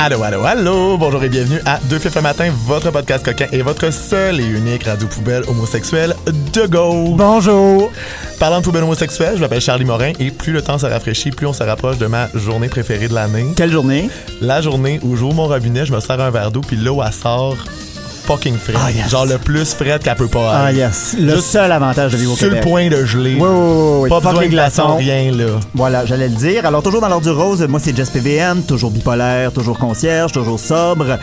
Allô, allô, allô! Bonjour et bienvenue à Deux Fifs le matin, votre podcast coquin et votre seul et unique radio poubelle homosexuelle de gauche. Bonjour! Parlant de poubelle homosexuelle, je m'appelle Charlie Morin et plus le temps se rafraîchit, plus on se rapproche de ma journée préférée de l'année. Quelle journée? La journée où j'ouvre mon robinet, je me sers un verre d'eau, puis l'eau, elle sort fucking frais. Ah, yes. Genre le plus frais qu'elle peut pas Ah être. yes, le Juste seul avantage de vivre au Sur le point de geler. Oui, oui, oui. Pas Fuck besoin les de glaçons, rien, là. Voilà, j'allais le dire. Alors, toujours dans l'ordre du rose, moi, c'est Jess PVM, toujours bipolaire, toujours concierge, toujours sobre.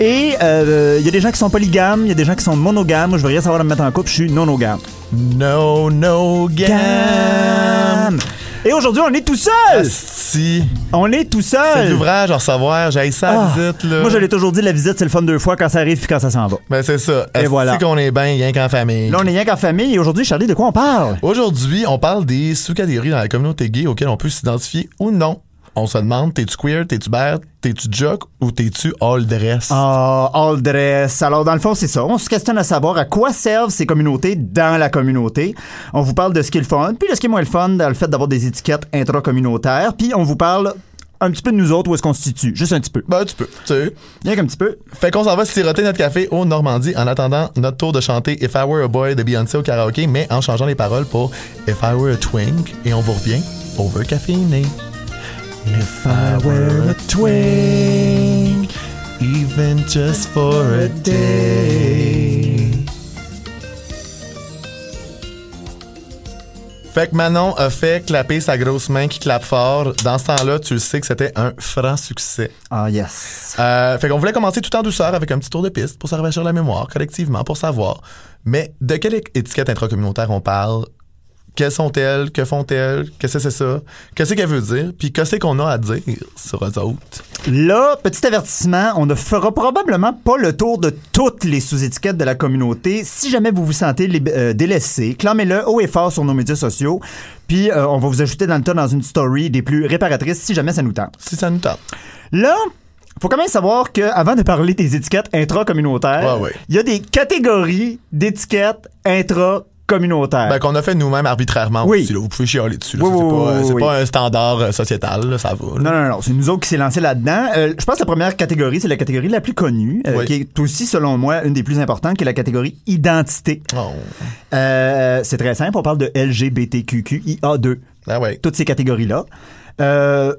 Et euh, il y a des gens qui sont polygames, il y a des gens qui sont monogames. Moi, je veux rien savoir de me mettre en couple, je suis non-nogame. No, no, gam. Et aujourd'hui, on est tout seul! Si. On est tout C'est seul! de l'ouvrage à recevoir. J'ai ça Ah, la visite, là. Moi, je l'ai toujours dit, la visite, c'est le fun deux fois quand ça arrive puis quand ça s'en va. Ben, c'est ça. Et voilà. qu'on est bien, rien qu'en famille? Là, on est rien qu'en famille et aujourd'hui, Charlie, de quoi on parle? Aujourd'hui, on parle des sous-catégories dans la communauté gay auxquelles on peut s'identifier ou non. On se demande, t'es-tu queer, t'es-tu bear, t'es-tu jock ou t'es-tu all dress? Ah, all dress. Alors, dans le fond, c'est ça. On se questionne à savoir à quoi servent ces communautés dans la communauté. On vous parle de ce qui est le fun, puis de ce qui est moins le fun dans le fait d'avoir des étiquettes intracommunautaires, puis on vous parle un petit peu de nous autres, où est-ce qu'on se situe. Juste un petit peu. Ben, tu peux, tu sais. Bien qu'un petit peu. Fait qu'on s'en va siroter notre café au Normandie en attendant notre tour de chanter If I Were a Boy de Beyoncé au karaoké, mais en changeant les paroles pour If I Were a Twink. Et on vous revient over caféiné. If I were a twink, even just for a day. Fait que Manon a fait clapper sa grosse main qui clappe fort. Dans ce temps-là, tu le sais que c'était un franc succès. Ah, yes. Euh, fait qu'on voulait commencer tout en douceur avec un petit tour de piste pour se rafraîchir la mémoire collectivement, pour savoir. Mais de quelle étiquette intracommunautaire on parle? Quelles sont-elles? Que font-elles? Qu'est-ce que c'est ça? Qu'est-ce qu'elle veut dire? Puis qu'est-ce qu'on a à dire sur eux autres? Là, petit avertissement, on ne fera probablement pas le tour de toutes les sous-étiquettes de la communauté. Si jamais vous vous sentez euh, délaissé, clamez-le haut et fort sur nos médias sociaux. Puis, euh, on va vous ajouter dans le tas dans une story des plus réparatrices si jamais ça nous tente. Si ça nous tente. Là, faut quand même savoir que avant de parler des étiquettes intra-communautaires, Ouais, ouais. il y a des catégories d'étiquettes intra-communautaires. Ben, qu'on a fait nous-mêmes arbitrairement Oui. aussi. là. Vous pouvez chialer dessus. Oui, c'est pas, un standard euh, sociétal. là, ça va. là. Non, non, non, c'est nous autres qui s'est lancé là-dedans. Euh, je pense que la première catégorie, c'est la catégorie la plus connue, euh, qui est aussi, selon moi, une des plus importantes, qui est la catégorie identité. Oh. C'est très simple, on parle de LGBTQQIA2, Ah ouais. toutes ces catégories-là. Là,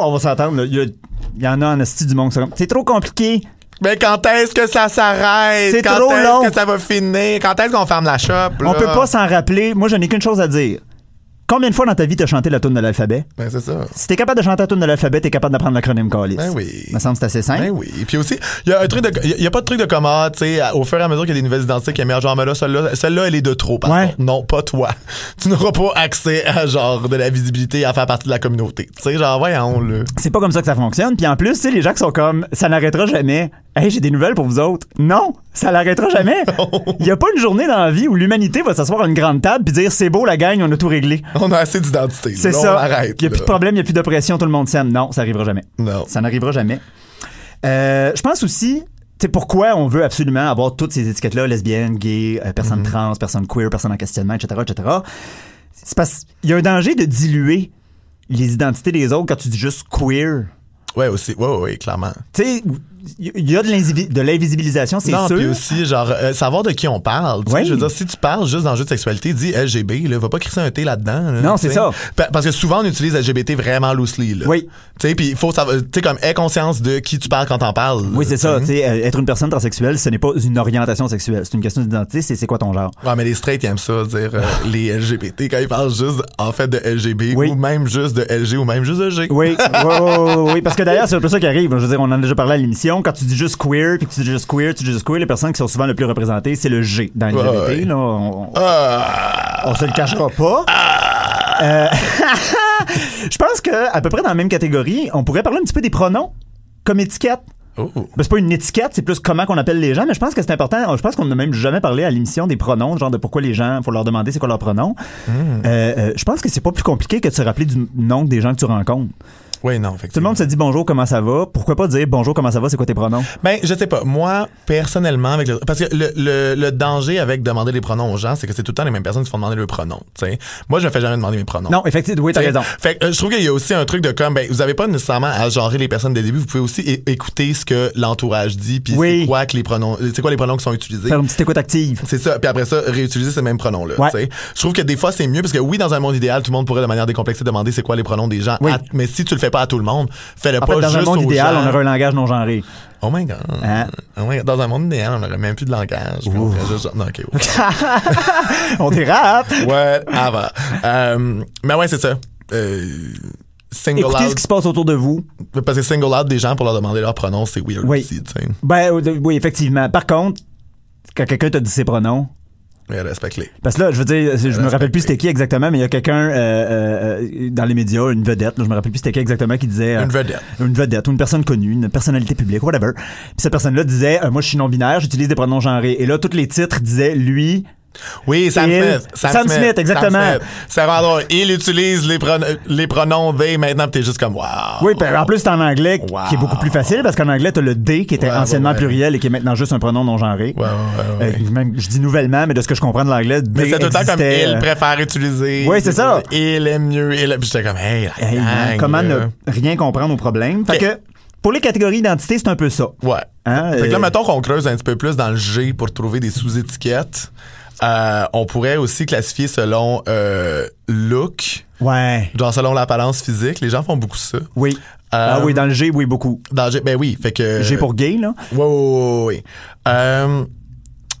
on va s'entendre, il y, en a en esti du monde. C'est trop compliqué. Mais quand est-ce que ça s'arrête? C'est Quand trop est-ce long. que ça va finir? Quand est-ce qu'on ferme la shop? On là? peut pas s'en rappeler. Moi, je n'ai qu'une chose à dire. Combien de fois dans ta vie t'as chanté la tune de l'alphabet? Ben, c'est ça. Si t'es capable de chanter la tune de l'alphabet, t'es capable d'apprendre l'acronyme Callis. Ben oui. Ça me semble que c'est assez simple. Ben oui. Puis aussi, il y a un truc de, y a pas de truc de commun, tu sais, au fur et à mesure qu'il y a des nouvelles identités qui émergent, genre, mais là, celle-là, celle-là, elle est de trop, par Ouais. contre. Non, pas toi. Tu n'auras pas accès à, genre, de la visibilité à faire partie de la communauté. Tu sais, genre, voyons, le. C'est pas comme ça que ça fonctionne. Puis en plus, tu sais, les gens qui sont comme ça n'arrêtera jamais. Hey, j'ai des nouvelles pour vous autres. Non, ça n'arrêtera jamais. Il y a pas une journée dans la vie où l'humanité va s'asseoir à une grande table puis dire c'est beau la gang, on a tout réglé. On a assez d'identité. C'est ça. On arrête. Il y a plus de problème, il y a plus d'oppression, tout le monde s'aime. Non, ça arrivera jamais. Non. Ça n'arrivera jamais. Euh, je pense aussi, tu sais, pourquoi on veut absolument avoir toutes ces étiquettes-là, lesbienne, gay, euh, personne Mm-hmm. trans, personne queer, personne en questionnement, etc., etc. C'est parce qu'il y a un danger de diluer les identités des autres quand tu dis juste queer. Ouais, aussi. Ouais, ouais, ouais, clairement. Tu sais, il y a de l'invisi- de l'invisibilisation, c'est non, sûr. puis aussi, genre, euh, savoir de qui on parle. Oui. Je veux dire, si tu parles juste d'enjeux de sexualité, dis LGB, là, va pas crisser un T là-dedans. là, Non, c'est ça. Pa- Parce que souvent, on utilise LGBT vraiment loosely. Là. Oui. Tu sais, puis il faut savoir, tu sais, comme, aie conscience de qui tu parles quand t'en parles. Oui, c'est ça. Tu sais, euh, être une personne transsexuelle, ce n'est pas une orientation sexuelle. C'est une question d'identité, c'est c'est quoi ton genre? Ouais, mais les straights, ils aiment ça, dire euh, les LGBT quand ils parlent juste, en fait, de LGB Oui. ou même juste de LG ou même juste de G. Oui, oui, oui, oui, oui, parce que d'ailleurs, c'est un peu ça qui arrive. Je veux dire, on en a déjà parlé à l'émission. Quand tu dis juste queer, puis que tu dis juste queer, tu dis juste queer, les personnes qui sont souvent le plus représentées, c'est le G dans l'LGBT. ouais. là. On, on- Ah! on se le cachera pas. Euh, je pense que à peu près dans la même catégorie, on pourrait parler un petit peu des pronoms comme étiquette. Oh. Ben, c'est pas une étiquette, c'est plus comment qu'on appelle les gens, mais je pense que c'est important. Je pense qu'on n'a même jamais parlé à l'émission des pronoms, genre de pourquoi les gens, faut leur demander c'est quoi leur pronom. Hmm. Euh, euh, je pense que c'est pas plus compliqué que de se rappeler du nom des gens que tu rencontres. Oui, non, Tout le effectivement. monde se dit bonjour, comment ça va? Pourquoi pas dire bonjour, comment ça va? C'est quoi tes pronoms? Ben, je sais pas. Moi, personnellement, avec le, parce que le, le, le danger avec demander les pronoms aux gens, c'est que c'est tout le temps les mêmes personnes qui font demander le pronom. tu sais. Moi, je me fais jamais demander mes pronoms. Non, effectivement, oui, t'as T'sais, raison. Fait que, euh, je trouve qu'il y a aussi un truc de comme, ben, vous avez pas nécessairement à genrer les personnes dès le début. Vous pouvez aussi écouter ce que l'entourage dit, puis Oui. c'est quoi que les pronoms, c'est quoi les pronoms qui sont utilisés. Faire une petite écoute active. C'est ça. Puis après ça, réutiliser ces mêmes pronoms-là. Ouais. Je trouve que des fois, c'est mieux parce que oui, dans un monde idéal, tout le monde pourrait de manière décomplexée demander c'est quoi les pronoms des gens. Oui. À- mais si tu le fais pas à tout le monde, fais-le pas fait, dans juste un monde idéal, gens. on aurait un langage non genré. Oh my god. Hein? Oh my God. Dans un monde idéal, on aurait même plus de langage. on juste- Non, ok. ouais. on dérape! Ouais, ah bah. Euh, mais ouais, c'est ça. Euh, single Écoutez ce out. qui se passe autour de vous. Parce que single out des gens pour leur demander leur pronom, c'est weird Oui. aussi, tu sais. Ben, euh, oui, effectivement. Par contre, quand quelqu'un te dit ses pronoms, respecte-les. Parce que là, je veux dire, je me rappelle plus c'était qui exactement, mais il y a quelqu'un euh, euh, euh, dans les médias, une vedette, là, je me rappelle plus c'était qui exactement qui disait... euh, Une vedette. Une vedette ou une personne connue, une personnalité publique, whatever. Puis cette personne-là disait, euh, moi je suis non-binaire, j'utilise des pronoms genrés. Et là, tous les titres disaient lui. Oui, Sam Il- Smith. Sam Smith, exactement. Sam Smith. C'est vraiment drôle. Il utilise les, pronoms, les pronoms they maintenant, t'es juste comme wow. Oui, puis en plus c'est en anglais, Wow. qui est beaucoup plus facile, parce qu'en anglais, t'as le D qui était Ouais, anciennement ouais, pluriel et qui est maintenant juste un pronom non genré. Ouais. Euh, même, je dis nouvellement, mais de ce que je comprends de l'anglais, Mais c'est tout le temps comme il euh, préfère utiliser. Oui, c'est ça. Il aime mieux. Il... Puis j'étais comme, hey, la hey, gang, comment ne rien comprendre au problème? Fait que, pour les catégories d'identité, c'est un peu ça. Ouais. Hein, fait que là, euh, mettons qu'on creuse un petit peu plus dans le G pour trouver des sous-étiquettes. Euh, on pourrait aussi classifier selon euh, look, Ouais. genre selon l'apparence physique. Les gens font beaucoup ça. Oui. ah oui, dans le G, oui, beaucoup. Dans G, ben oui, fait que. G pour gay, là. Oui, oui, oui. Euh,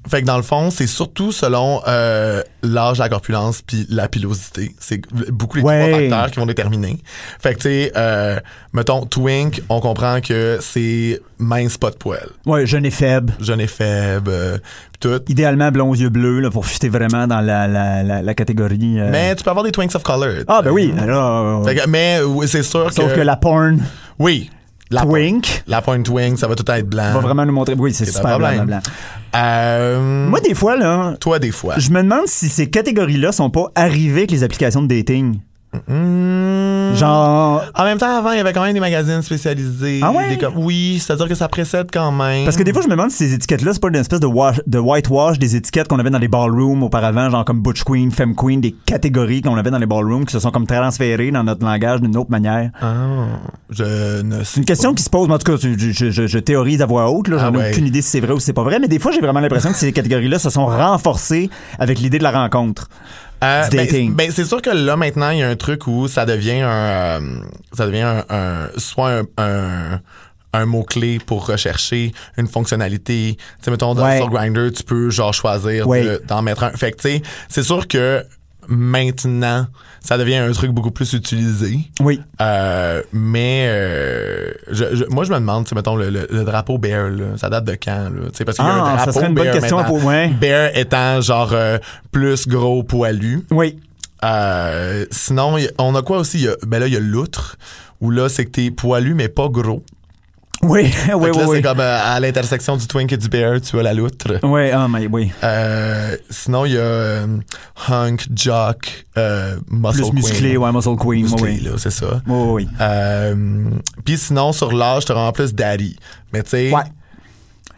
fait que dans le fond, c'est surtout selon euh, l'âge, la corpulence puis la pilosité. C'est beaucoup les Ouais. trois facteurs qui vont déterminer. Fait que tu sais, euh, mettons twink, on comprend que c'est mince pas de poil, Ouais, jeune et faible. jeune et faible, euh, tout. Idéalement blond aux yeux bleus, là, pour fitter vraiment dans la, la, la, la catégorie. euh. Mais tu peux avoir des twinks of color. Ah, ben oui. euh, Fait que- mais c'est sûr sauf que, que la porn oui, la twink la point twink, ça va tout être blanc. va vraiment nous montrer. Oui, c'est super blanc, blanc. Euh, Moi, des fois, là, toi des fois. je me demande si ces catégories-là sont pas arrivées avec les applications de dating. Hmm. Genre. En même temps, avant, il y avait quand même des magazines spécialisés. Ah ouais? des com- oui, c'est-à-dire que ça précède quand même. Parce que des fois, je me demande si ces étiquettes-là, c'est pas une espèce de, wash, de whitewash des étiquettes qu'on avait dans les ballrooms auparavant, genre comme Butch Queen, Femme Queen, des catégories qu'on avait dans les ballrooms qui se sont comme transférées dans notre langage d'une autre manière. Ah, je ne sais C'est une question qui se pose, mais en tout cas, je, je- je- je théorise à voix haute, là, j'en Ah ai ouais. aucune idée si c'est vrai ou si c'est pas vrai, mais des fois, j'ai vraiment l'impression que ces catégories-là se sont renforcées avec l'idée de la rencontre. Euh, du ben, dating. ben, c'est sûr que là maintenant il y a un truc où ça devient un euh, ça devient un, un- soit un, un un mot-clé pour rechercher une fonctionnalité. Tu sais, mettons, dans- Ouais. sur Grindr, tu peux, genre, choisir Ouais. de- d'en mettre un. Fait que, tu sais, c'est sûr que maintenant, ça devient un truc beaucoup plus utilisé. Oui. Euh, mais euh, je, je- moi, je me demande, mettons, le, le- le drapeau Bear, là, ça date de quand? Là? Parce qu'il y a Ah, un ça drapeau serait une bonne question à maintenant. po- ouais. Bear étant genre euh, plus gros poilu. Oui. Euh, sinon, on a quoi aussi? Ben là, il y a l'outre, où là, c'est que t'es poilu, mais pas gros. Oui, oui, oui, c'est comme euh, à l'intersection du twink et du bear, tu as la loutre. Oui, ah, mais oui. Euh, sinon, il y a euh, hunk, jock, euh, muscle Plus musclé, queen. ouais, muscle queen, Musclé, oui. là, c'est ça. Oui, oui, Puis sinon, sur l'âge, t'auras en plus daddy. Mais tu sais, Ouais.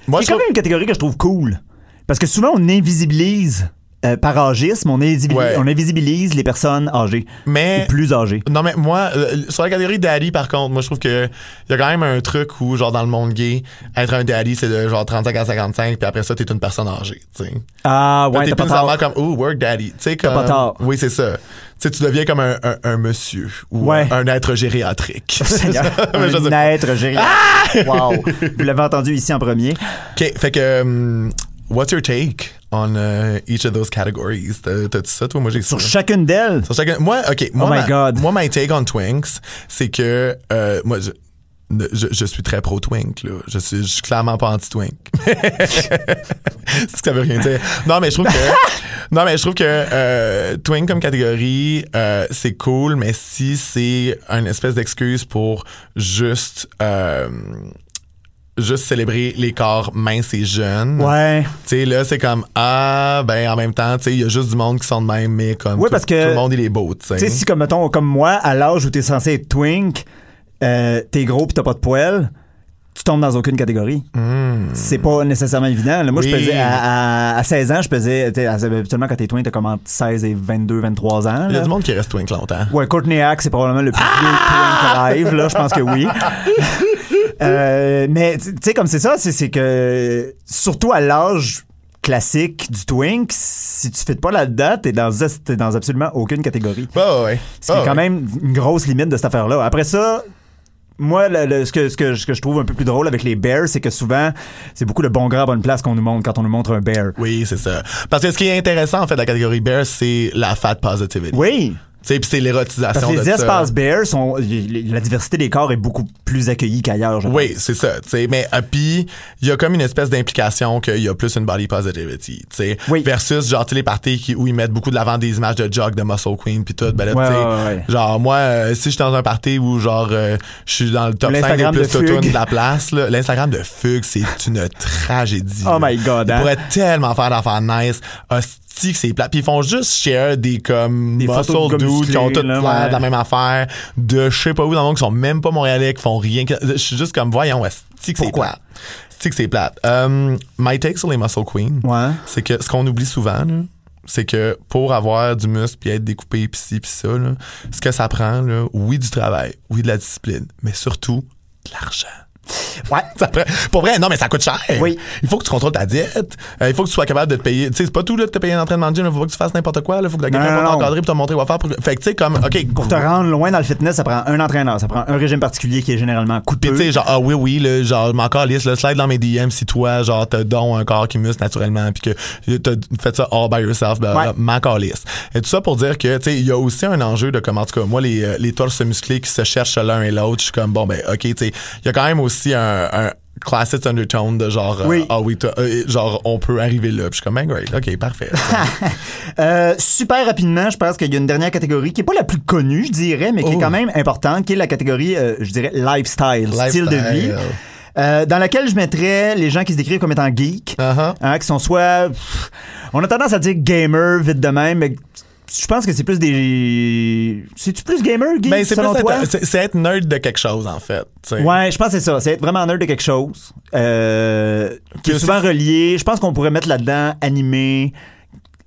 moi, C'est quand trouve... même une catégorie que je trouve cool. Parce que souvent, on invisibilise, euh, par âgisme, on, Ouais. on invisibilise les personnes âgées. Mais Ou plus âgées. Non, mais moi, euh, sur la catégorie daddy, par contre, moi, je trouve que il y a quand même un truc où, genre, dans le monde gay, être un daddy, c'est de genre 35 à 55, puis après ça, t'es une personne âgée, tu sais. Ah, ouais, t'es plus pas comme, oh, work daddy. Tu sais, comme. pas tort. Oui, c'est ça. Tu sais, tu deviens comme un, un, un monsieur ou Ouais. un être gériatrique. Un être gériatrique. Wow. Vous l'avez entendu ici en premier. OK, fait que, um, what's your take on uh, each of those categories? T'as- T'as-tu ça, toi? Moi, j'ai ça. Sur chacune d'elles? Sur chacun- Moi, OK. Moi, Oh my ma, God. Moi, my take on Twinks, c'est que, euh, moi, je, je, je suis très pro-Twink, là. Je suis, je suis clairement pas anti-Twink. c'est que ça veut rien dire. Non, mais je trouve que, non, mais je trouve que, euh, Twink comme catégorie, euh, c'est cool, mais si c'est une espèce d'excuse pour juste, euh, juste célébrer les corps minces et jeunes. Ouais. Tu sais, là, c'est comme, ah, ben, en même temps, tu sais, il y a juste du monde qui sont de même, mais comme, Ouais, tout, parce que- tout le monde, il est beau, tu sais. Tu sais, si comme, mettons, comme moi, à l'âge où t'es censé être twink, euh, t'es gros pis t'as pas de poêle, tu tombes dans aucune catégorie. C'est pas nécessairement évident. Là, moi, je Hmm. Pesais à, à- à 16 ans, je pesais. Habituellement, quand t'es twin, t'as comme entre 16 et 22, 23 ans. Il y a du monde qui reste twink longtemps. Ouais, Courtney Hack, c'est probablement le plus vieux twin live, là. Je pense que oui. Euh, mais, tu sais, comme c'est ça, c'est que, surtout à l'âge classique du twink, si tu fais pas là-dedans, t'es dans, t'es dans absolument aucune catégorie. Bah ouais. Ce qui Bah est quand ouais. même une grosse limite de cette affaire-là. Après ça, moi, le- le- ce, que, ce, que, ce que je trouve un peu plus drôle avec les bears, c'est que souvent, c'est beaucoup de bon gras à bonne place qu'on nous montre quand on nous montre un bear. Oui, c'est ça. Parce que ce qui est intéressant, en fait, de la catégorie bear, c'est la fat positivity. Oui, sais, puis c'est l'érotisation parce que les espaces bears, sont, la diversité des corps est beaucoup plus accueillie qu'ailleurs. Oui, c'est ça. tu sais. Mais euh, puis il y a comme une espèce d'implication qu'il y a plus une body positivity. tu sais. Oui. Versus genre les parties qui, où ils mettent beaucoup de l'avant des images de jog de Muscle Queen puis tout. Ben là, Ouais, tu sais, ouais, ouais. genre moi, euh, si je suis dans un party où genre euh, je suis dans le top 5 des plus de de la place, là, l'Instagram de Fugue, c'est une tragédie. Oh là. my God, Ils hein? pourraient tellement faire d'affaires nice. Hostie que c'est plat. Puis ils font juste share des comme Des muscle dudes qui ont toutes là, ouais. de la même affaire, de je sais pas où dans le monde qui sont même pas montréalais, qui font rien. Je suis juste comme voyons, c'est que c'est plate? C'est que c'est plate? Um, my take sur les muscle queens, Ouais. c'est que ce qu'on oublie souvent, là, c'est que pour avoir du muscle puis être découpé pis ci pis ça, là, ce que ça prend, là, oui du travail, oui de la discipline, mais surtout de l'argent. Ouais. Ça pour vrai, non, mais ça coûte cher. Oui. Il faut que tu contrôles ta diète. Euh, il faut que tu sois capable de te payer. Tu sais, c'est pas tout là, de te payer un entraînement de gym. Il faut pas que tu fasses n'importe quoi. Il faut que quelqu'un non. t'encadrer pour te montrer quoi faire. Pour... Fait que tu sais, comme, OK. Pour te rendre loin dans le fitness, ça prend un entraîneur, ça prend un régime particulier qui est généralement coûteux. tu sais, genre, ah oui, oui, là, genre, m'en calisse, là, slide dans mes DM si toi, genre, t'as don un corps qui muscle naturellement, puis que t'as fait ça all by yourself, ben, Ouais. calisse. Et tout ça pour dire que, tu sais, il y a aussi un enjeu de, comme, en tout cas, moi, les, euh, les torses musclés qui se cherchent l'un et l'autre, je suis comme, bon, ben, OK, tu sais, il y a quand même aussi un, un classic undertone de genre, euh, Oui. ah oui, euh, genre, on peut arriver là. Puis je suis comme, ben, great, OK, parfait. Euh, super rapidement, je pense qu'il y a une dernière catégorie qui est pas la plus connue, je dirais, mais qui est quand même importante, qui est la catégorie, je dirais, lifestyle, style de vie. Euh, dans laquelle je mettrais les gens qui se décrivent comme étant geeks, Uh-huh. hein, qui sont soit... pff, on a tendance à dire gamer vite de même, mais je pense que c'est plus des... C'est-tu plus gamer, geek, Ben, c'est selon plus toi? c'est, être nerd de quelque chose, en fait. Ouais, je pense que c'est ça. C'est être vraiment nerd de quelque chose. Euh, qui est souvent relié. Je pense qu'on pourrait mettre là-dedans animé,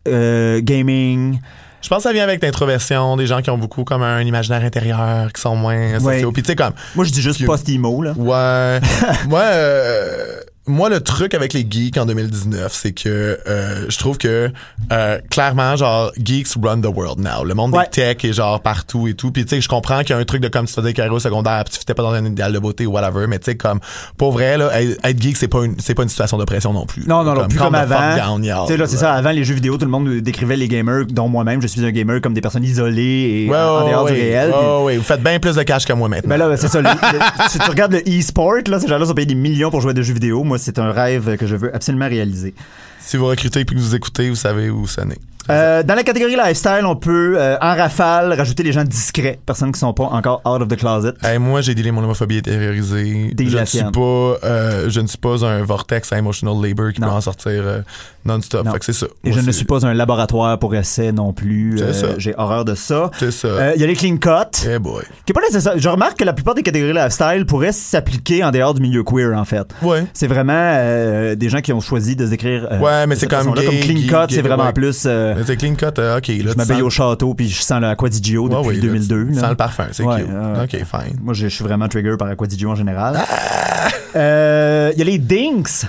euh, gaming. Je pense que ça vient avec l'introversion, des gens qui ont beaucoup comme un imaginaire intérieur, qui sont moins Ouais. sociaux. Puis tu sais, comme, Moi, je dis juste post-emo, là. Ouais. moi, euh, moi, le truc avec les geeks en 2019, c'est que euh, je trouve que euh, clairement, genre, geeks run the world now. Le monde Ouais. des tech est genre partout et tout. Puis tu sais, je comprends qu'il y a un truc de comme tu faisais carré au secondaire, puis tu fitais pas dans un idéal de beauté ou whatever. Mais tu sais, comme pour vrai là, être geek, c'est pas une, c'est pas une situation de pression non plus. Non, non, non, plus comme avant. Tu sais, là, c'est ça. Avant les jeux vidéo, tout le monde décrivait les gamers, dont moi-même, je suis un gamer, comme des personnes isolées et Ouais, en dehors ouais, du réel. ouais, vous faites bien plus de cash que moi maintenant. Ben là, c'est ça. le- le- si tu regardes le e-sport, là, ces gens-là sont payés des millions pour jouer à des jeux vidéo. Moi, c'est un rêve que je veux absolument réaliser. Si vous recrutez puis que vous écoutez, vous savez où sonner. Euh, dans la catégorie lifestyle, on peut, euh, en rafale, rajouter les gens discrets, personnes qui sont pas encore out of the closet. Hey, moi, j'ai dealé mon homophobie intériorisée. Dis Je ne suis pas, euh, je ne suis pas un vortex à emotional labor qui Non. peut en sortir non-stop. Non. C'est ça. Et Moi, je ne suis pas un laboratoire pour essai non plus. J'ai horreur de ça. Il y a les clean cut. Eh boy. Qui est pas nécessaire. Je remarque que la plupart des catégories lifestyle pourraient s'appliquer en dehors du milieu queer, en fait. Ouais. C'est vraiment des gens qui ont choisi de se décrire. Ouais, mais c'est comme clean gay, cut, c'est vraiment ouais. plus. Euh, c'est clean cut, euh, ok. Là, je m'habille sens- au château puis je sens le Aquadigio depuis ouais, là, 2002. Tu là. sens le parfum, c'est Ouais, cute. euh, ok, fine. Moi, je, je suis vraiment trigger par Aquadigio en général. Ah! Euh, Il y a les dinks.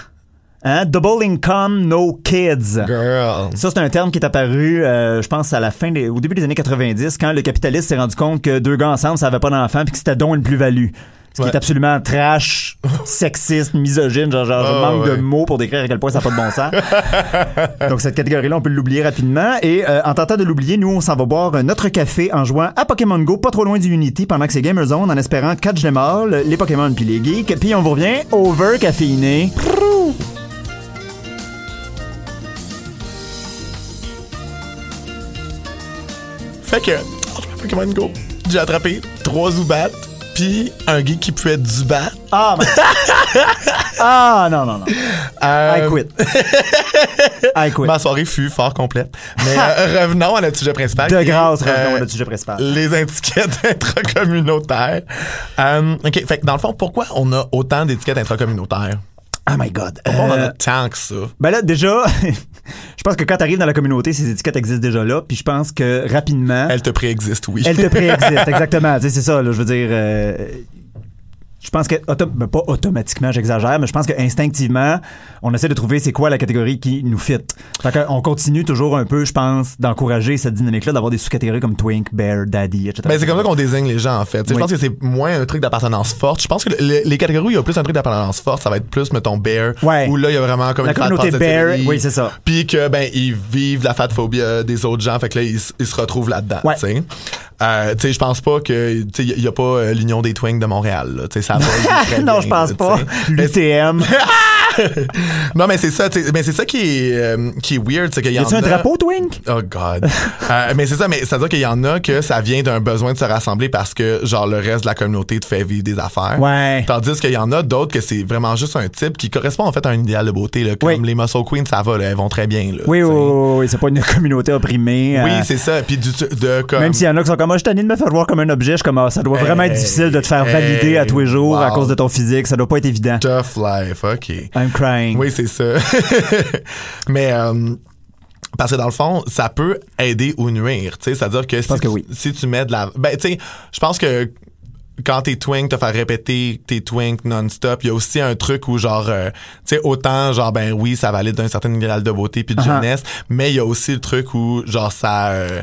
Hein? Double income, no kids. Girl. Ça, c'est un terme qui est apparu, euh, je pense, à la fin des, au début des années 90, quand le capitaliste s'est rendu compte que deux gars ensemble, ça avait pas d'enfant, puis que c'était donc une plus-value. Ce qui Ouais. est absolument trash, sexiste, misogyne, genre, genre je Ah, manque ouais. de mots pour décrire à quel point ça n'a pas de bon sens. Donc cette catégorie-là, on peut l'oublier rapidement. Et euh, en tentant de l'oublier, nous, on s'en va boire notre café en jouant à Pokémon Go, pas trop loin du Unity, pendant que c'est Gamer Zone, en espérant catch them all, les Pokémon puis les geeks. Puis on vous revient over caféiné. Fait que, oh, Pokémon Go. J'ai attrapé trois Zubat, puis un geek qui peut être du bat. Ah, mais- ah, non, non, non. Euh, I quit. I quit. Ma soirée fut fort complète. Mais euh, revenons à notre sujet principal. De grâce, revenons euh, à notre sujet principal. Les étiquettes intracommunautaires. Euh, OK, fait que dans le fond, pourquoi on a autant d'étiquettes intracommunautaires? Oh my God. On en a tant que ça? Ben là, déjà, je pense que quand t'arrives dans la communauté, ces étiquettes existent déjà là, puis je pense que rapidement, Elle te préexiste, oui. elles te préexistent. exactement. Tu sais, c'est ça, là, je veux dire... euh, je pense que, ben, pas automatiquement, j'exagère, mais je pense qu'instinctivement, on essaie de trouver c'est quoi la catégorie qui nous fit. Fait qu'on continue toujours un peu, je pense, d'encourager cette dynamique-là, d'avoir des sous-catégories comme Twink, Bear, Daddy, etc. Ben, c'est comme ça qu'on désigne les gens, en fait. Oui. Je pense que c'est moins un truc d'appartenance forte. Je pense que le- les catégories où il y a plus un truc d'appartenance forte, ça va être plus, mettons, bear. Ouais. Où là, il y a vraiment comme La une communauté bear, oui, c'est ça. Puis que, ben, ils vivent la fat phobie euh, des autres gens. Fait que là, ils, se retrouvent là-dedans, Ouais. tu sais. Euh, tu sais, je pense pas que, tu sais, il y, a pas euh, l'Union des Twinks de Montréal, là. Tu sais, ça va. non, je pense pas. L'UTM. non, mais c'est ça, mais c'est ça qui est, euh, qui est weird, c'est qu'il y Y en a-tu un a- drapeau, Twink? Oh God. Euh, mais c'est ça, mais ça veut dire qu'il y en a que ça vient d'un besoin de se rassembler parce que genre le reste de la communauté te fait vivre des affaires. Ouais. Tandis qu'il y en a d'autres que c'est vraiment juste un type qui correspond en fait à un idéal de beauté. Là, comme Oui. les Muscle Queens, ça va, là, elles vont très bien. Là, Oui, oui, oui, oui, c'est pas une communauté opprimée. Oui, euh, c'est ça. Puis du, de comme. Même s'il y en a qui sont comme, moi, je suis de me faire voir comme un objet, je suis comme, Ah, ça doit vraiment être difficile de te faire hey, valider à tous les jours à cause de ton physique, ça doit pas être évident. Tough life, ok. I'm crying. Oui, c'est ça. Mais euh, parce que dans le fond, ça peut aider ou nuire. Tu sais, c'est-à-dire que si, pense que tu- oui. si tu mets de la, ben tu sais, je pense que quand t'es twink, te faire répéter tes twink non-stop, il y a aussi un truc où genre, euh, tu sais, autant genre ben oui, ça valide d'un certain idéal de beauté puis de Uh-huh. jeunesse, mais il y a aussi le truc où genre ça euh,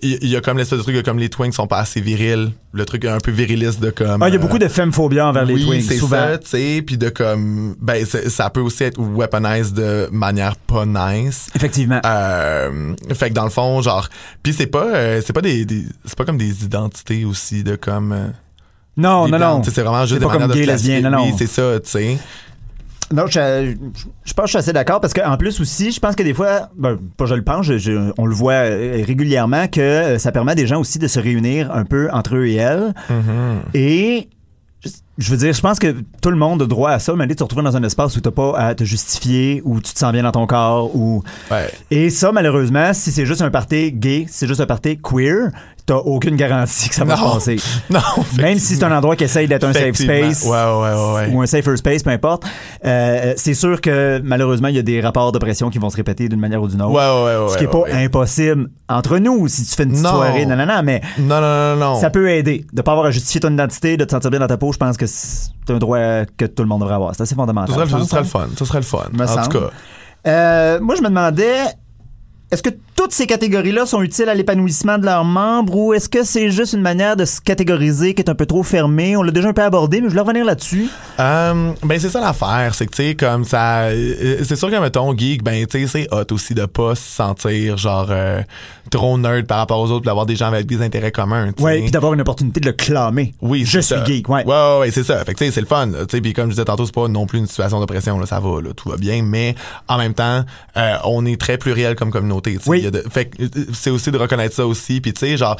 il y, a comme l'espèce de truc comme les twinks sont pas assez virils, le truc un peu viriliste de comme Ah, il y a euh, beaucoup de femmes-phobia envers les oui, twins, c'est souvent. ça, tu sais, puis de comme ben ça peut aussi être weaponized de manière pas nice. Effectivement. Euh, fait que dans le fond, genre, puis c'est pas euh, c'est pas des, des- c'est pas comme des identités aussi de comme euh, non, non, non. c'est vraiment juste des pas comme de gay, lesbien, non, non. Oui, c'est ça, tu sais. Non, je, je, je pense que je suis assez d'accord parce qu'en plus aussi, je pense que des fois, ben, pas je le pense, je- on le voit euh, régulièrement que euh, ça permet à des gens aussi de se réunir un peu entre eux et elles. Et je- je veux dire, je pense que tout le monde a droit à ça, mais aller te retrouver dans un espace où t'as pas à te justifier, où tu te sens bien dans ton corps, ou Ouais. et ça, malheureusement, si c'est juste un party gay, si c'est juste un party queer, t'as aucune garantie que ça va se Non. passer. Non, Même si c'est un endroit qui essaye d'être un safe space Ouais, ouais, ouais, ouais. ou un safer space, peu importe, euh, c'est sûr que malheureusement, il y a des rapports de pression qui vont se répéter d'une manière ou d'une autre. Ouais, ouais, ouais, Ce qui est ouais, pas impossible entre nous si tu fais une petite Non. soirée, non, non, non, mais Non, non, non, ça peut aider. De pas avoir à justifier ton identité, de te sentir bien dans ta peau, je pense que c'est un droit que tout le monde devrait avoir. C'est assez fondamental. Ça serait, le- hein. le fun. Ça serait le fun. En semble. tout cas. Euh, moi, je me demandais, est-ce que toutes ces catégories-là sont utiles à l'épanouissement de leurs membres ou est-ce que c'est juste une manière de se catégoriser qui est un peu trop fermée? On l'a déjà un peu abordé, mais je voulais revenir là-dessus. Euh, ben c'est ça l'affaire, c'est que tu sais comme ça euh, c'est sûr que mettons geek ben tu sais c'est hot aussi de pas se sentir genre euh, trop nerd par rapport aux autres, puis d'avoir des gens avec des intérêts communs, tu sais. Ouais, puis d'avoir une opportunité de le clamer. Oui, je c'est suis ça. geek, ouais. Ouais, ouais, ouais, c'est ça. Fait que tu sais, c'est le fun. là, Tu sais, puis comme je disais tantôt, c'est pas non plus une situation de pression là, ça va là, tout va bien, mais en même temps, euh, on est très pluriel comme communauté, Oui. Y a de- fait euh, c'est aussi de reconnaître ça aussi, puis tu sais genre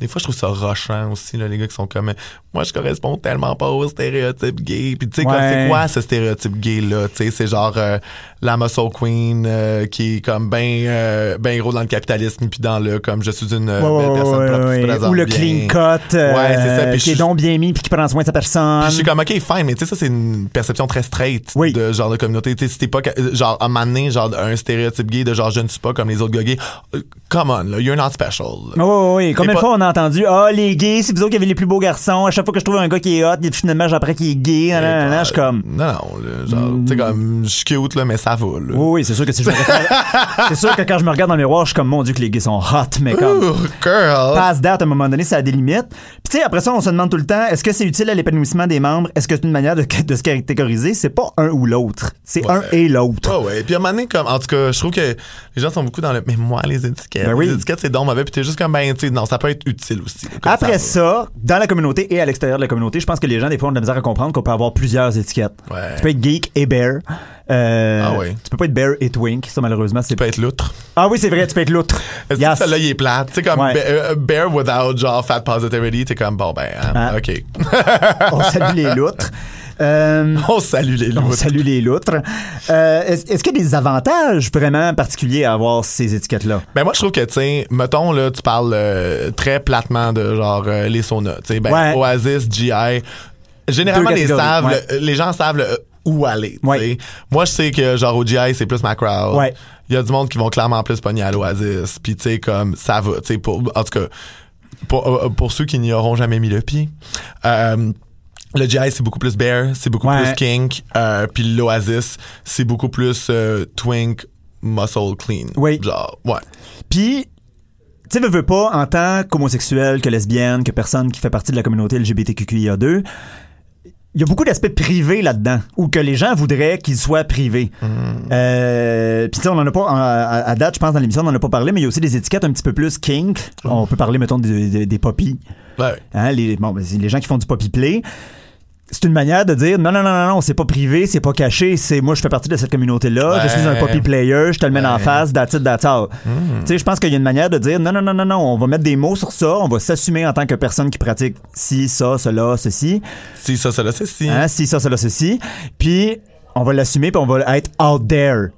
des fois, je trouve ça rochant aussi, là, les gars qui sont comme, moi, je corresponds tellement pas au stéréotype gay. Puis, tu sais, Ouais. c'est quoi ce stéréotype gay-là? Tu sais, c'est genre euh, la muscle queen euh, qui est comme ben, euh, ben gros dans le capitalisme, puis dans le, comme, je suis une Ouais, belle personne ouais, propre qui se présente Ou le bien. clean cut, euh, ça, puis qui est donc bien mis puis qui prend soin de sa personne. Puis je suis comme, OK, fine, mais tu sais, ça, c'est une perception très straight Oui. de genre de communauté. Tu sais, si t'es pas, genre, à un genre, un stéréotype gay de genre, je ne suis pas comme les autres gars gays. Euh, Come on, là, you're not special. Oui, oui. Combien de fois on a entendu Ah, les gays, c'est vous autres qui avez les plus beaux garçons. À chaque fois que je trouve un gars qui est hot, il- finalement, j'apprends qu'il est gay. nan, nan, nan, Je suis comme. Non, non, genre, tu sais, comme, je suis cute, là, mais ça va, là. Oui, oui, c'est sûr que si je me c'est sûr que quand je me regarde dans le miroir, je suis comme mon Dieu que les gays sont hot, mais comme. Ooh, girl. Passe date, à un moment donné, ça a des limites. Puis tu sais, après ça, on se demande tout le temps, est-ce que c'est utile à l'épanouissement des membres? Est-ce que c'est une manière de, de se catégoriser? C'est pas un ou l'autre. C'est Ouais. un et l'autre. Ouais, ouais. Puis à un moment donné, comme, en tout cas, je trouve que les gens sont beaucoup dans le, mais moi, les étiquettes. Ben oui. Les étiquettes, c'est donc mauvais. Puis t'es juste comme, ben, tu sais, non, ça ça peut être utile aussi. là, Après ça, dans la communauté et à l'extérieur de la communauté, je pense que les gens, des fois, ont de la misère à comprendre qu'on peut avoir plusieurs étiquettes. Ouais. Tu peux être geek et bear. Euh, Ah ouais. Tu peux pas être bear et twink. Ça, malheureusement, Tu peux être loutre. Ah oui, c'est vrai, tu peux être. Est-ce Yes. que celle-là, il est plate? Tu sais, comme Ouais. euh, bear without genre fat positivity, t'es comme, bon, ben, hein, Ah. OK. On salue les loutres. Euh, On salue les on loutres. salue les loutres. Euh, est-ce, est-ce qu'il y a des avantages vraiment particuliers à avoir ces étiquettes-là? Ben moi je trouve que tu sais mettons là tu parles euh, très platement de genre les saunas tu sais ben Ouais. Oasis GI généralement les catégories, savent ouais. le- les gens savent le- où aller Ouais. moi je sais que genre au GI c'est plus ma crowd il y a du monde qui vont clairement plus pogner à l'Oasis puis tu sais comme ça va tu sais pour en tout cas pour, pour ceux qui n'y auront jamais mis le pied euh, le GI c'est beaucoup plus bear, c'est beaucoup Ouais. plus kink, euh, puis l'Oasis c'est beaucoup plus euh, twink, muscle clean. Oui. Genre, ouais. Puis, tu sais, veux, veux pas, en tant qu'homosexuel, que lesbienne, que personne qui fait partie de la communauté LGBTQIA2, il y a beaucoup d'aspects privés là-dedans, ou que les gens voudraient qu'ils soient privés. Euh, Puis tu sais, on en a pas, à, date, je pense, dans l'émission, on en a pas parlé, mais il y a aussi des étiquettes un petit peu plus kink. On peut parler, mettons, des, des, des poppies. Ouais. Hein, les, bon, ben, les gens qui font du poppy play. C'est une manière de dire non, non, non, non, non, c'est pas privé, c'est pas caché, c'est moi, je fais partie de cette communauté-là, je suis un poppy player, je te le mets en face, that's it, that's all. Tu sais, je pense qu'il y a une manière de dire non, non, non, non, non, on va mettre des mots sur ça, on va s'assumer en tant que personne qui pratique ci, ça, cela, ceci, Si ça, c'est si. hein, ci, ça, cela, ceci, puis on va l'assumer, puis on va être out there.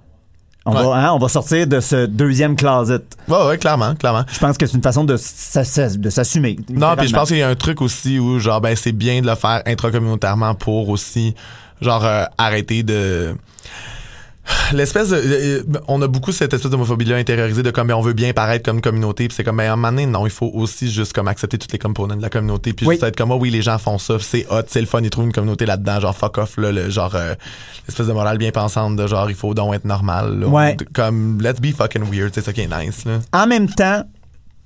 On, Ouais. va, hein, on va sortir de ce deuxième closet. Ouais, ouais, clairement, clairement. Je pense que c'est une façon de de s'assumer. Non, puis je pense qu'il y a un truc aussi où, genre, ben, c'est bien de le faire intracommunautairement pour aussi, genre, euh, arrêter de. L'espèce de. euh, on a beaucoup cette espèce d'homophobie-là intériorisée de comme, ben, on veut bien paraître comme communauté, puis c'est comme, ben, à un moment donné, non, il faut aussi juste comme accepter toutes les components de la communauté, puis Oui. juste être comme, oh oui, les gens font ça, c'est hot, c'est le fun, ils trouvent une communauté là-dedans, genre, fuck off, là, le, genre, euh, l'espèce de morale bien pensante de genre, il faut donc être normal, là. Ouais. Comme, let's be fucking weird, c'est ça qui est nice, là. En même temps,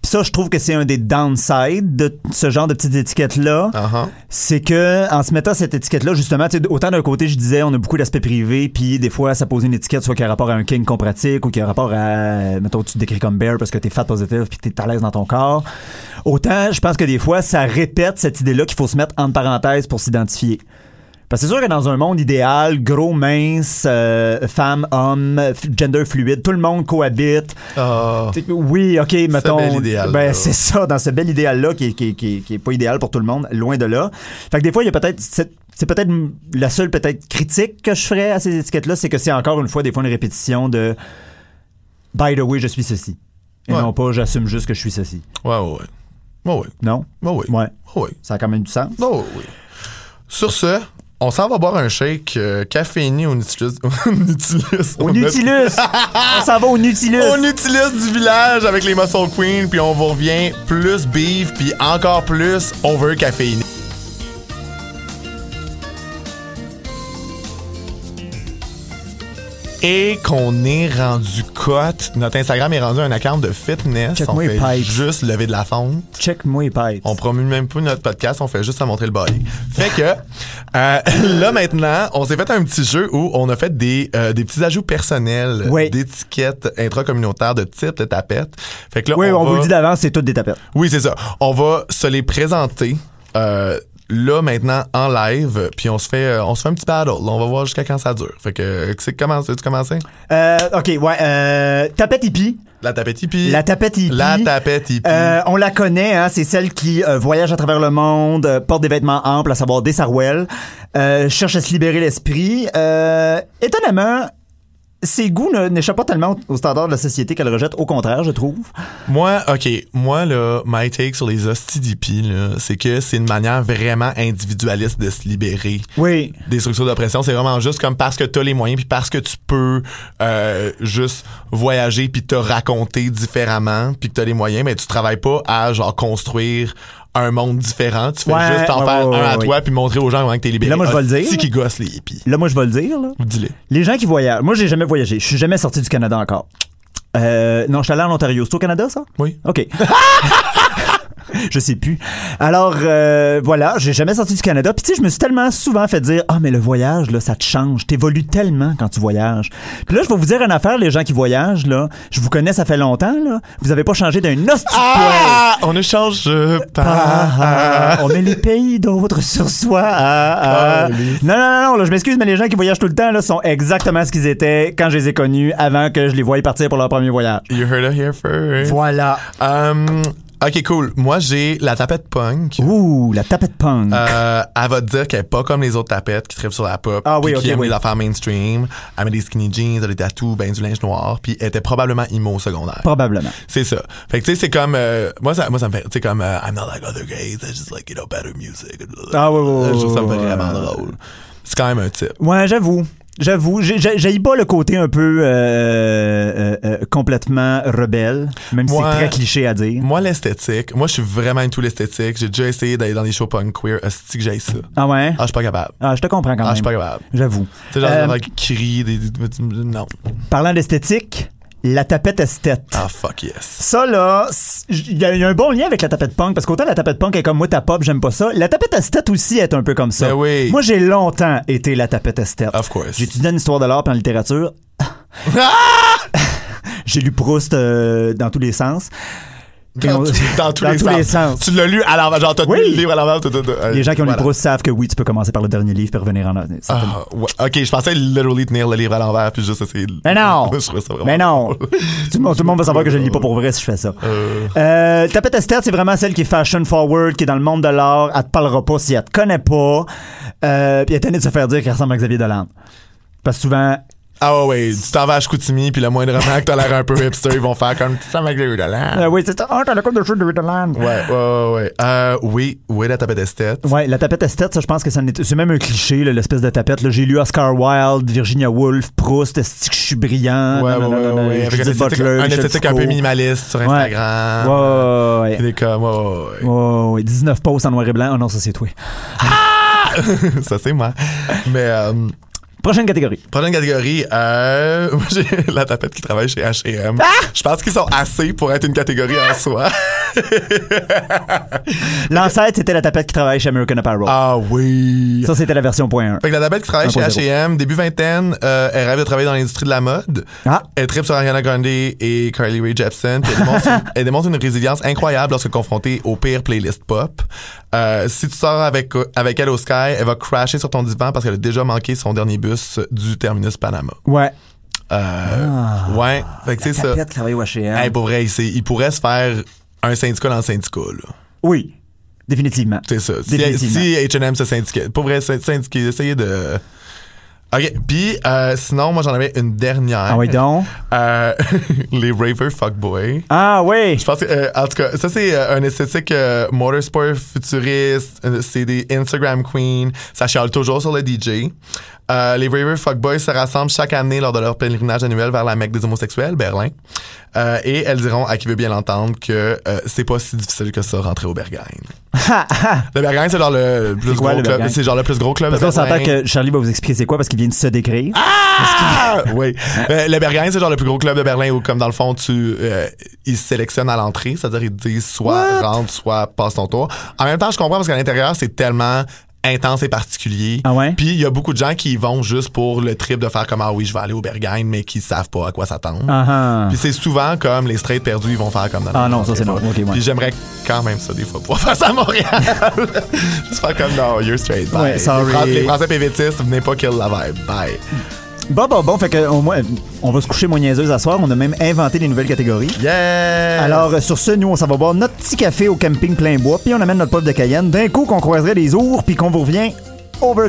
ça, je trouve que c'est un des downsides de ce genre de petites étiquettes-là. Uh-huh. C'est que, en se mettant cette étiquette-là, justement, autant d'un côté, je disais, on a beaucoup d'aspects privés, puis des fois, ça pose une étiquette, soit qui a rapport à un king qu'on pratique, ou qui a rapport à, mettons, tu te décris comme bear parce que t'es fat positive, puis t'es à l'aise dans ton corps. Autant, je pense que des fois, ça répète cette idée-là qu'il faut se mettre entre parenthèses pour s'identifier. Parce que c'est sûr que dans un monde idéal, gros, mince, euh, femme, homme, gender fluide, tout le monde cohabite. Ah. Oui, ok, mettons. bel idéal-là. Ben, c'est ça, dans ce bel idéal-là qui, qui, qui, est- qui est pas idéal pour tout le monde, loin de là. Fait que des fois, il y a peut-être. C'est c'est peut-être la seule peut-être critique que je ferais à ces étiquettes-là, c'est que c'est encore une fois des fois une répétition de By the way, je suis ceci. Et Ouais. non pas j'assume juste que je suis ceci. Ouais, ouais, ouais. Ouais, ouais. Non? Ouais, ouais. Ouais. Ouais, ouais. Ça a quand même du sens. Oh, oui. Sur ce, on s'en va boire un shake euh, caféiné au Nautilus. au Nautilus. Au On s'en va au Nautilus! Au Nautilus du village avec les Muscle Queen, puis on vous revient plus beef, puis encore plus over caféiné. Et qu'on est rendu cote. Notre Instagram est rendu un account de fitness. Check on moi fait les pipes. juste lever de la fonte. Check-moi les pipes. On promue même pas notre podcast, on fait juste à montrer le body. Fait que euh, là maintenant, on s'est fait un petit jeu où on a fait des, euh, des petits ajouts personnels Oui. d'étiquettes intracommunautaires de type de tapette. Fait que là, Oui, on, on, vous le dit d'avance, c'est toutes des tapettes. Oui, c'est ça. On va se les présenter. euh, là maintenant en live puis on se fait euh, on se fait un petit battle on va voir jusqu'à quand ça dure fait que euh, c'est comment tu commencer Euh, ok, ouais. Euh, tapette hippie. la tapette hippie La tapette hippie. la tapette hippie Euh, on la connaît, hein, c'est celle qui euh, voyage à travers le monde, euh, porte des vêtements amples, à savoir des sarouels, cherche à se libérer l'esprit. Euh, étonnamment, ses goûts n'échappent pas tellement aux standards de la société qu'elle rejette. Au contraire, je trouve. Moi, OK, moi, là, my take sur les là, c'est que c'est une manière vraiment individualiste de se libérer Oui. des structures d'oppression. C'est vraiment juste comme parce que t'as les moyens puis parce que tu peux euh, juste voyager puis te raconter différemment puis que t'as les moyens, mais tu travailles pas à, genre, construire un monde différent. Tu fais Ouais, juste en ouais, faire ouais, un à toi puis montrer aux gens comment que t'es libéré. Là, moi, je vais le dire, C'est qui gosse les hippies. Là, moi, je vais le dire. Dis-le. Les gens qui voyagent. Moi, j'ai jamais voyagé. Je suis jamais sorti du Canada encore. Euh, non, je suis allé en Ontario. C'est au Canada, ça? Oui. OK. Je sais plus. Alors, euh, voilà, j'ai jamais sorti du Canada. Puis tu sais, je me suis tellement souvent fait dire, ah, mais le voyage, là, ça te change. T'évolues tellement quand tu voyages. Puis là, je vais vous dire une affaire, les gens qui voyagent, là. Je vous connais, ça fait longtemps, là. Vous avez pas changé d'un de Ah! On ne change pas. ah, on met les pays d'autres sur soi. Ah, ah. Ah. Non, non, non, là, je m'excuse, mais les gens qui voyagent tout le temps là, sont exactement ce qu'ils étaient quand je les ai connus avant que je les voie partir pour leur premier voyage. You heard it here first. Voilà. Um, ok, cool. Moi, j'ai la tapette punk. Ouh, la tapette punk. Euh, elle va te dire qu'elle est pas comme les autres tapettes qui trippent sur la pop. Ah oui, puis qui ok, aiment oui. les affaires mainstream. Elle met des skinny jeans, elle a des tattoos, ben du linge noir. Puis elle était probablement emo au secondaire. Probablement. C'est ça. Fait que tu sais, c'est comme euh, moi ça moi ça me fait tu sais comme euh, I'm not like other gays, I just like you know better music. Ah, ouais, ouais, ouais, Je trouve ça me fait vraiment drôle. C'est quand même un type. Ouais, j'avoue. J'avoue, j'ai- j'ai j'ai pas le côté un peu euh, euh, euh, complètement rebelle, même si c'est très cliché à dire. Moi l'esthétique, moi je suis vraiment into l'esthétique. J'ai déjà essayé d'aller dans des shows punk queer, est-ce que j'aille ça Ah ouais? Ah, je suis pas capable. Ah, je te comprends quand Ah, je suis même. pas capable. J'avoue. Tu sais genre des- des- non. Parlant d'esthétique, la tapette esthète. Ah fuck yes. Ça, là, il y, a il y a un bon lien avec la tapette punk, parce qu'autant la tapette punk est comme moi, ta pop, j'aime pas ça. La tapette esthète aussi est un peu comme ça. Ben oui. Moi, j'ai longtemps été la tapette esthète. Of course. J'ai étudié en histoire de l'art et en littérature. j'ai lu Proust euh, dans tous les sens. Dans, on- tous- dans tous dans les, tous sens. les sens. Tu l'as lu à l'envers, genre t'as Oui. lu le livre à l'envers. Euh, Les gens qui ont voilà. lu Proust savent que oui, tu peux commencer par le dernier livre puis revenir en... Ah, ouais. Ok, je pensais literally tenir le livre à l'envers puis juste essayer. de- Mais non! Mais non! tout, le monde, tout le monde va savoir que je le lis pas pour vrai si je fais ça. Euh, Euh, tapette c'est vraiment celle qui est fashion forward, qui est dans le monde de l'art. Elle te parlera pas si elle te connaît pas. Euh, puis elle est tannée de se faire dire qu'elle ressemble à Xavier Dolan. Parce que souvent, Ah ouais, ouais, tu t'en vas à Chicoutimi, puis le moindrement que t'as l'air un peu hipster, ils vont faire comme ça avec les talent. euh, oui, c'est ça. Ah, t'as le code de cheveux de Dolan. Ouais, ouais, ouais, ouais. Euh, oui, oui, la tapette esthète? Ouais, la tapette esthète, ça, je pense que est- c'est même un cliché, l'espèce de tapette. J'ai lu Oscar Wilde, Virginia Woolf, Proust, est-ce que je suis brillant? Ouais, non, ouais, ouais. Avec un esthétique, Butler, un Michel esthétique un peu minimaliste sur. Instagram. Ouais, ouais, ouais, Il est comme, ouais, ouais, ouais. ouais. Ouais, 19 posts en noir et blanc. Oh non, ça c'est toi. ça c'est moi. Mais, euh, Prochaine catégorie. prochaine catégorie, euh, moi, j'ai la tapette qui travaille chez H&M. Ah! Je pense qu'ils sont assez pour être une catégorie en soi. L'ancêtre, c'était la tapette qui travaille chez American Apparel. ah oui. Ça, c'était la version point 1. Fait que la tapette qui travaille chez 1.0. H&M, début vingtaine, euh, elle rêve de travailler dans l'industrie de la mode. Ah. Elle tripe sur Ariana Grande et Carly Rae Jepsen. elle, démontre une, elle démontre une résilience incroyable lorsque confrontée aux pires playlists pop. Euh, si tu sors avec, avec elle au Sky, elle va crasher sur ton divan parce qu'elle a déjà manqué son dernier bus du terminus Panama. Ouais. Euh, Ouais, fait que c'est ça. H&M. Hey, pour vrai, il pourrait se faire un syndicat dans le syndicat, là. Oui, définitivement. C'est ça. Si, Définitivement. si H&M se syndiquait, pour vrai, sy- syndiquer, essayer de... OK, puis euh, sinon, moi, j'en avais une dernière. Ah oui, donc? Euh, les Raver Fuckboy. Ah oui. Je pense que, euh, en tout cas, ça, c'est un esthétique motorsport futuriste. c'est des Instagram queens. Ça chiale toujours sur le DJ. Euh, les Raver Fuckboys se rassemblent chaque année lors de leur pèlerinage annuel vers la Mecque des homosexuels, Berlin. Euh, et elles diront, à qui veut bien l'entendre, que euh, c'est pas si difficile que ça rentrer au Berghain. le Berghain, c'est genre le plus quoi, gros club. C'est genre le plus gros club Parce qu'on s'entend que Charlie va vous expliquer c'est quoi parce qu'il vient de se décrire. Ah! oui. Euh, le Berghain, c'est genre le plus gros club de Berlin où, comme dans le fond, tu, euh, ils sélectionnent à l'entrée. C'est-à-dire, ils disent soit rentre, soit passe ton tour. En même temps, je comprends parce qu'à l'intérieur, c'est tellement intense et particulier. Ah ouais? Puis il y a beaucoup de gens qui y vont juste pour le trip de faire comme ah oui, je vais aller au Berghain, mais qui savent pas à quoi s'attendre. Ah ah. Puis c'est souvent comme les straight perdus, ils vont faire comme dans Ah non, ça, c'est non. Ouais. Puis j'aimerais quand même ça des fois pouvoir faire ça à Montréal. Juste faire comme non, you're straight. Bye. Ouais, sorry. Les, Fran- les Français PVTistes, venez pas kill la vibe. Bye. Bon, bon, bon. Fait que, au moins, on va se coucher moins niaiseuse à soir. On a même inventé des nouvelles catégories. Yeah! Alors, sur ce, nous, on s'en va boire notre petit café au camping plein bois, puis on amène notre poivre de Cayenne. D'un coup, qu'on croiserait des ours, puis qu'on vous revient over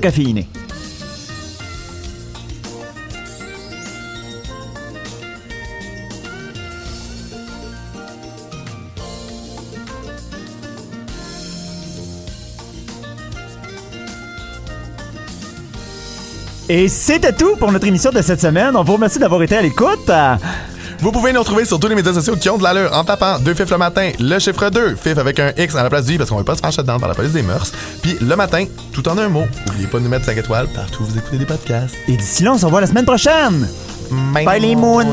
Et c'était tout pour notre émission de cette semaine. On vous remercie d'avoir été à l'écoute. Vous pouvez nous retrouver sur tous les médias sociaux qui ont de l'allure en tapant 2 FIF le matin, le chiffre 2, FIF avec un X à la place du I parce qu'on veut pas se faire down par la police des mœurs. Puis le matin, tout en un mot. N'oubliez pas de nous mettre 5 étoiles partout où vous écoutez des podcasts. Et d'ici là, on se revoit la semaine prochaine. Bye, les moons.